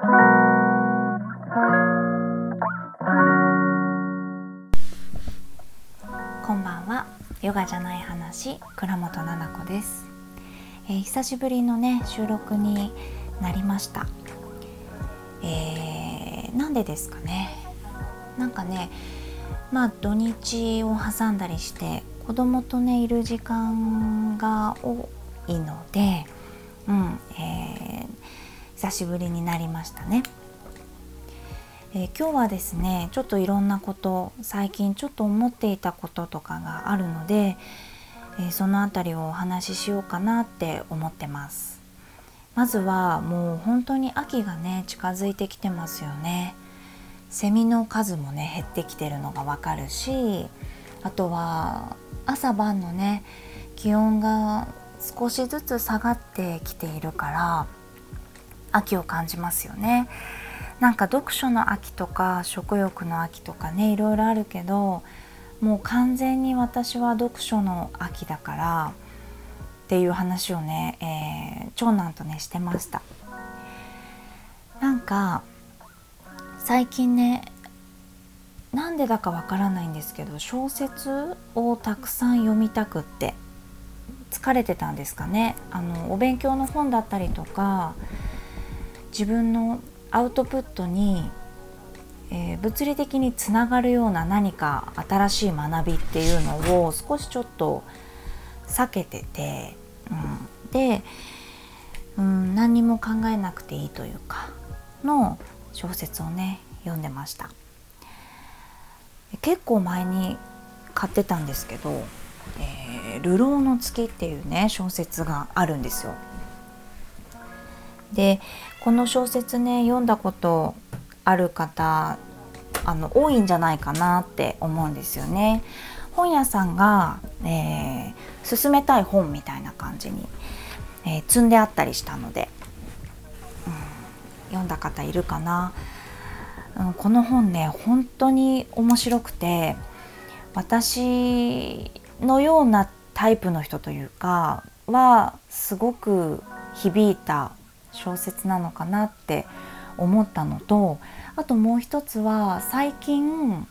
こんばんは。ヨガじゃない話倉本々子です、えー、久しぶりのね収録になりました、えー、なんでですかね。なんかねまあ土日を挟んだりして子供とねいる時間が多いので、うんえー、久しぶりになりましたね。えー、今日はですねちょっといろんなこと最近ちょっと思っていたこととかがあるので、えー、その辺りをお話ししようかなって思ってますまずはもう本当に秋がね近づいてきてますよねセミの数もね減ってきてるのがわかるしあとは朝晩のね気温が少しずつ下がってきているから秋を感じますよね。なんか読書の秋とか食欲の秋とかねいろいろあるけどもう完全に私は読書の秋だからっていう話をね、えー、長男とねしてました。なんか最近ねなんでだかわからないんですけど小説をたくさん読みたくって疲れてたんですかね。あのお勉強の本だったりとか自分のアウトプットに、えー、物理的につながるような何か新しい学びっていうのを少しちょっと避けてて、うん、で、うん、何にも考えなくていいというかの小説をね読んでました。結構前に買ってたんですけど「えー、流浪の月」っていうね小説があるんですよ。でこの小説ね読んだことある方あの多いんじゃないかなって思うんですよね。本屋さんが、えー、勧めたい本みたいな感じに、えー、積んであったりしたので、うん、読んだ方いるかな、うん、この本ね本当に面白くて私のようなタイプの人というかはすごく響いた小説なのかなって思ったのとあともう一つは最近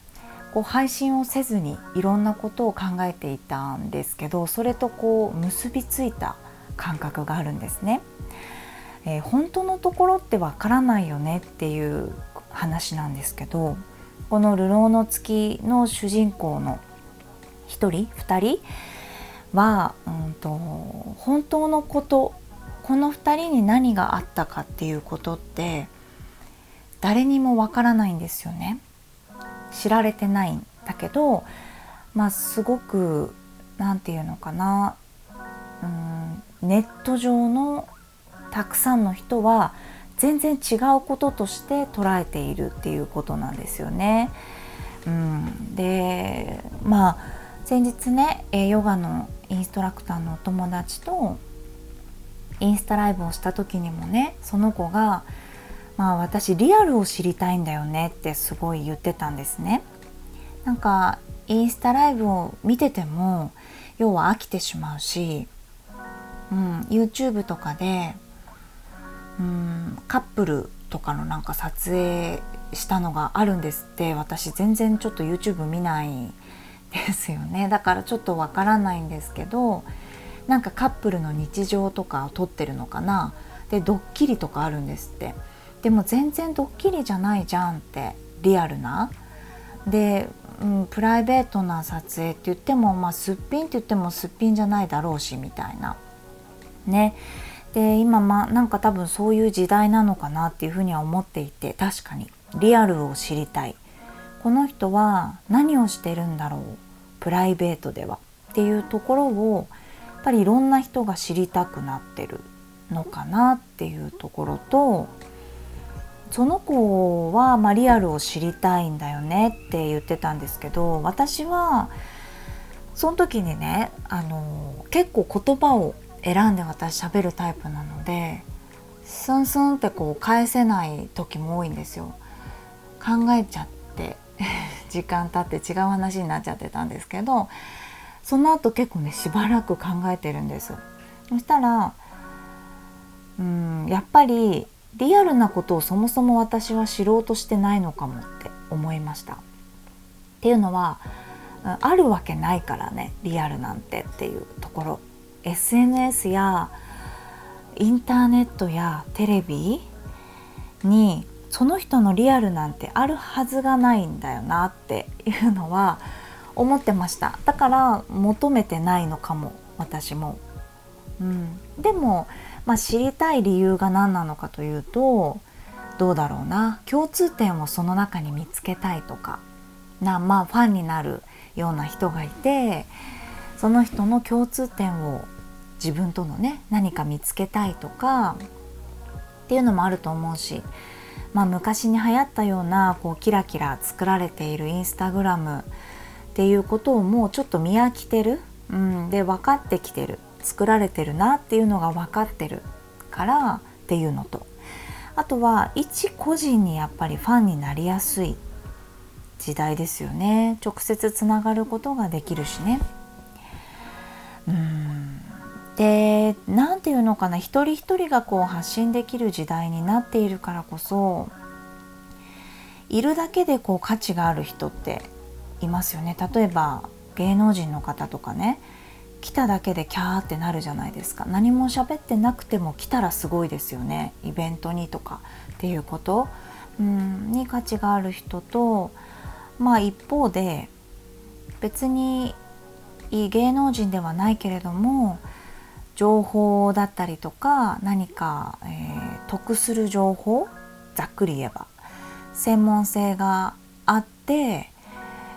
こう配信をせずにいろんなことを考えていたんですけどそれとこう結びついた感覚があるんですね。えー、本当のところってわからないよねっていう話なんですけどこの「流浪の月」の主人公の1人2人は、うんと本当のことこの2人に何があったかっていうことって誰にもわからないんですよね。知られてないんだけど、まあ、すごく何て言うのかなうんネット上のたくさんの人は全然違うこととして捉えているっていうことなんですよね。うん、でまあ先日ねヨガのインストラクターのお友達とインスタライブをした時にもねその子が「まあ私リアルを知りたいんだよね」ってすごい言ってたんですね。なんかインスタライブを見てても要は飽きてしまうし、うん、YouTube とかで、うん、カップルとかのなんか撮影したのがあるんですって私全然ちょっと YouTube 見ないですよねだからちょっとわからないんですけどなんかカップルの日常とかを撮ってるのかな？でドッキリとかあるんですって。でも全然ドッキリじゃないじゃんってリアルな。で、うん、プライベートな撮影って言っても、まあ、すっぴんって言ってもすっぴんじゃないだろうしみたいな。ね。で今まあなんか多分そういう時代なのかなっていうふうには思っていて確かに。リアルを知りたい。この人は何をしてるんだろう？プライベートでは。っていうところをぱりいろんな人が知りたくなってるのかなっていうところとその子は、まあ、リアルを知りたいんだよねって言ってたんですけど私はその時にねあの結構言葉を選んで私喋るタイプなのでスンスンってこう返せない時も多いんですよ。考えちゃって 時間経って違う話になっちゃってたんですけどその後結構ねしばらく考えてるんですそしたらうんやっぱりリアルなことをそもそも私は知ろうとしてないのかもって思いました。っていうのはあるわけないからねリアルなんてっていうところ SNS やインターネットやテレビにその人のリアルなんてあるはずがないんだよなっていうのは思ってました。だから求めてないのかも私も、うん、でも、まあ、知りたい理由が何なのかというとどうだろうな。共通点をその中に見つけたいとかなまあファンになるような人がいてその人の共通点を自分とのね何か見つけたいとかっていうのもあると思うし、まあ、昔に流行ったようなこうキラキラ作られているインスタグラムっていうことをもうちょっと見飽きてる、うん、で分かってきてる。作られてるなっていうのが分かってるからっていうのと。あとは一個人にやっぱりファンになりやすい時代ですよね。直接つながることができるしね。うん。で何て言うのかな。一人一人がこう発信できる時代になっているからこそいるだけでこう価値がある人っていますよね。例えば芸能人の方とかね来ただけでキャーってなるじゃないですか。何も喋ってなくても来たらすごいですよね。イベントにとか。っていうこと。うんに価値がある人とまあ一方で別にいい芸能人ではないけれども情報だったりとか何か、えー、得する情報ざっくり言えば。専門性があって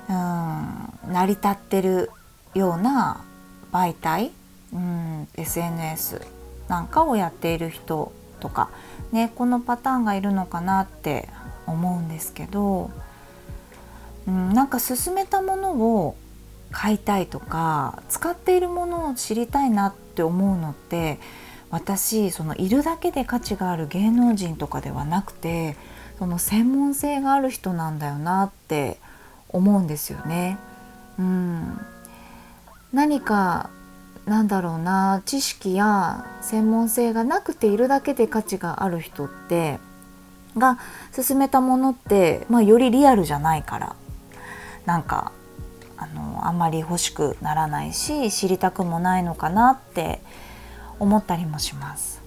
うん成り立ってるような媒体、うん、SNS なんかをやっている人とか、ね、このパターンがいるのかなって思うんですけどうん、なんか進めたものを買いたいとか使っているものを知りたいなって思うのって私そのいるだけで価値がある芸能人とかではなくてその専門性がある人なんだよなって思うんですよね。うん、何かなんだろうな知識や専門性がなくているだけで価値がある人ってが進めたものって、まあ、よりリアルじゃないからなんかあのあんまり欲しくならないし知りたくもないのかなって思ったりもします。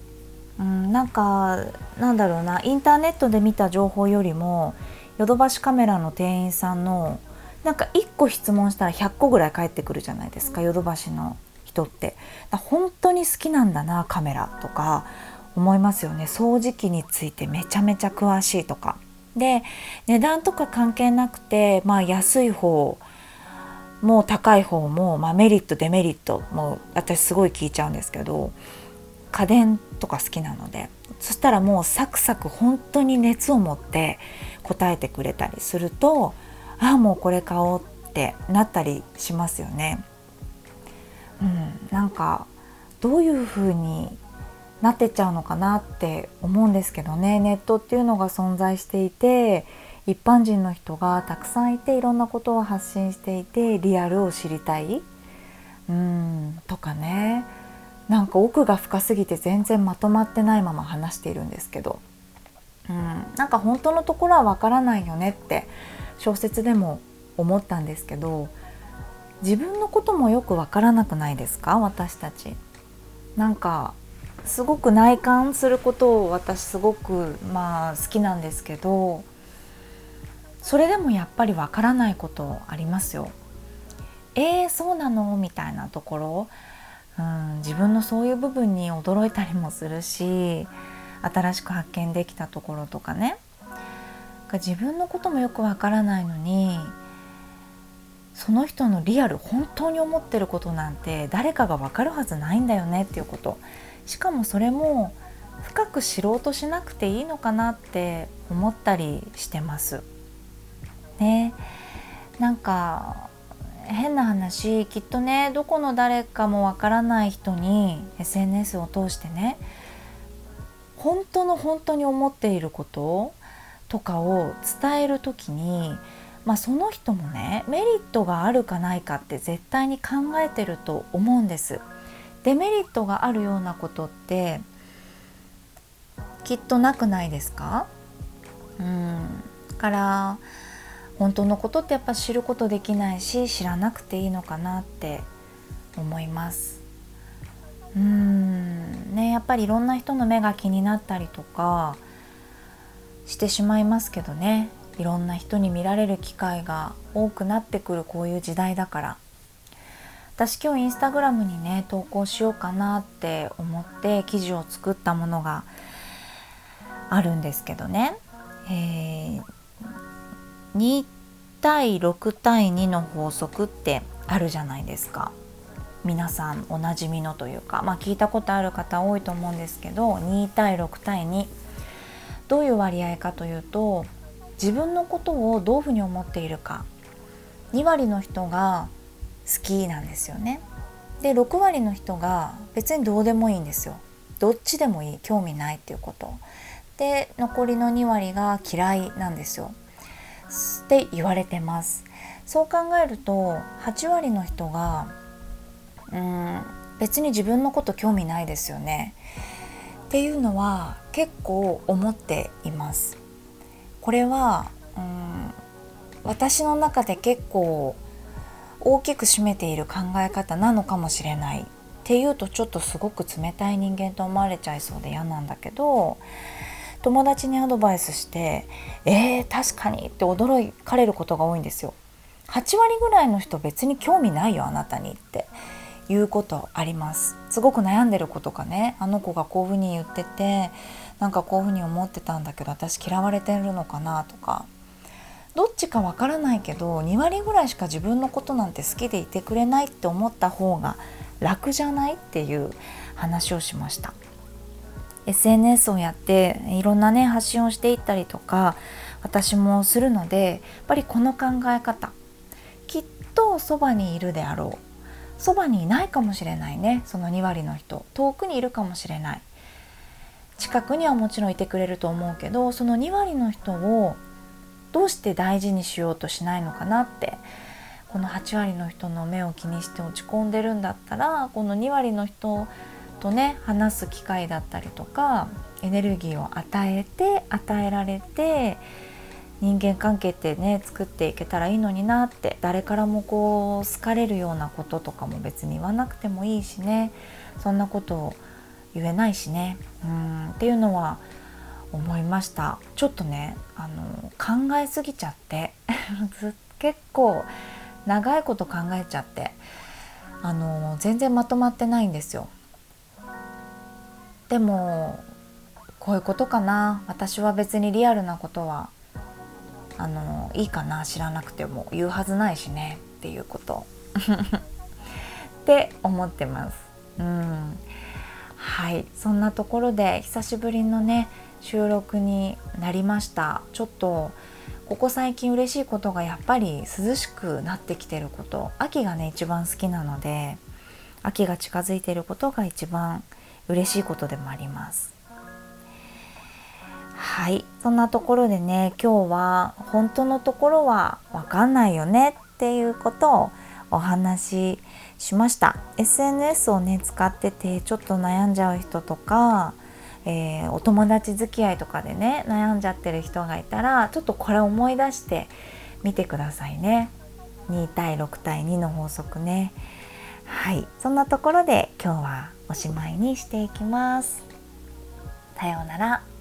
うん、なんかなんだろうなインターネットで見た情報よりもヨドバシカメラの店員さんのなんか1個質問したら100個ぐらい返ってくるじゃないですかヨドバシの人って。本当に好きなんだなカメラとか思いますよね。掃除機についてめちゃめちゃ詳しいとか。で値段とか関係なくて、まあ、安い方も高い方も、まあ、メリットデメリットも私すごい聞いちゃうんですけど家電とか好きなので。そしたらもうサクサク本当に熱を持って答えてくれたりするとああもうこれ買おうってなったりしますよね。うん、なんかどういうふうになってっちゃうのかなって思うんですけどね。ネットっていうのが存在していて一般人の人がたくさんいていろんなことを発信していてリアルを知りたい。うんとかね。なんか奥が深すぎて全然まとまってないまま話しているんですけど、うん、なんか本当のところはわからないよねって小説でも思ったんですけど自分のこともよくわからなくないですか？私たち。なんかすごく内観することを私すごくまあ好きなんですけどそれでもやっぱりわからないことありますよ。えー、そうなの？みたいなところ、うん、自分のそういう部分に驚いたりもするし新しく発見できたところとかね。自分のこともよくわからないのにその人のリアル本当に思ってることなんて誰かがわかるはずないんだよねっていうこと。しかもそれも深く知ろうとしなくていいのかなって思ったりしてます。ね。なんか変な話きっとねどこの誰かもわからない人に SNS を通してね本当の本当に思っていることとかを伝える時に、まあ、その人もねメリットがあるかないかって絶対に考えてると思うんです。デメリットがあるようなことってきっとなくないですか？うん。から本当のことってやっぱ知ることできないし知らなくていいのかなって思います。うん。ねやっぱりいろんな人の目が気になったりとかしてしまいますけどね。いろんな人に見られる機会が多くなってくるこういう時代だから。私今日インスタグラムにね投稿しようかなって思って記事を作ったものがあるんですけどね、えー、2対6対2の法則ってあるじゃないですか。皆さんおなじみのというか、まあ、聞いたことある方多いと思うんですけど2対6対2どういう割合かというと自分のことをどういうふうに思っているか。2割の人が好きなんですよね。で6割の人が別にどうでもいいんですよ。どっちでもいい。興味ないっていうこと。で残りの2割が嫌いなんですよ。って言われてます。そう考えると8割の人がうん別に自分のこと興味ないですよね。っていうのは結構思っています。これはうん私の中で結構大きく占めている考え方なのかもしれない。っていうとちょっとすごく冷たい人間と思われちゃいそうで嫌なんだけど友達にアドバイスして「えー、確かに」って驚かれることが多いんですよ。8割ぐらいの人別に興味ないよあなたにって。いうことあります。すごく悩んでる子とかね。あの子がこういうふうに言っててなんかこういうふうに思ってたんだけど私嫌われてるのかなとか。どっちかわからないけど2割ぐらいしか自分のことなんて好きでいてくれないって思った方が楽じゃないっていう話をしました。SNS をやっていろんなね発信をしていったりとか私もするのでやっぱりこの考え方。きっとそばにいるであろう。そばにいないかもしれないね。その2割の人。遠くにいるかもしれない。近くにはもちろんいてくれると思うけどその2割の人をどうして大事にしようとしないのかなって。この8割の人の目を気にして落ち込んでるんだったらこの2割の人とね話す機会だったりとかエネルギーを与えて与えられて人間関係ってね作っていけたらいいのになって誰からもこう好かれるようなこととかも別に言わなくてもいいしね。そんなことを言えないしね。うん。っていうのは思いました。ちょっとねあの考えすぎちゃって 結構長いこと考えちゃってあの全然まとまってないんですよ。でもこういうことかな。私は別にリアルなことはあのいいかな知らなくても言うはずないしねっていうこと。って思ってます。うん。はい。そんなところで久しぶりのね収録になりました。ちょっとここ最近嬉しいことがやっぱり涼しくなってきてること。秋がね一番好きなので秋が近づいてることが一番嬉しいことでもあります。はい。そんなところでね今日は本当のところは分かんないよねっていうことをお話ししました。SNS をね使っててちょっと悩んじゃう人とか、えー、お友達付き合いとかでね悩んじゃってる人がいたらちょっとこれ思い出してみてくださいね。2対6対2の法則ね。はい。そんなところで今日はおしまいにしていきます。さようなら。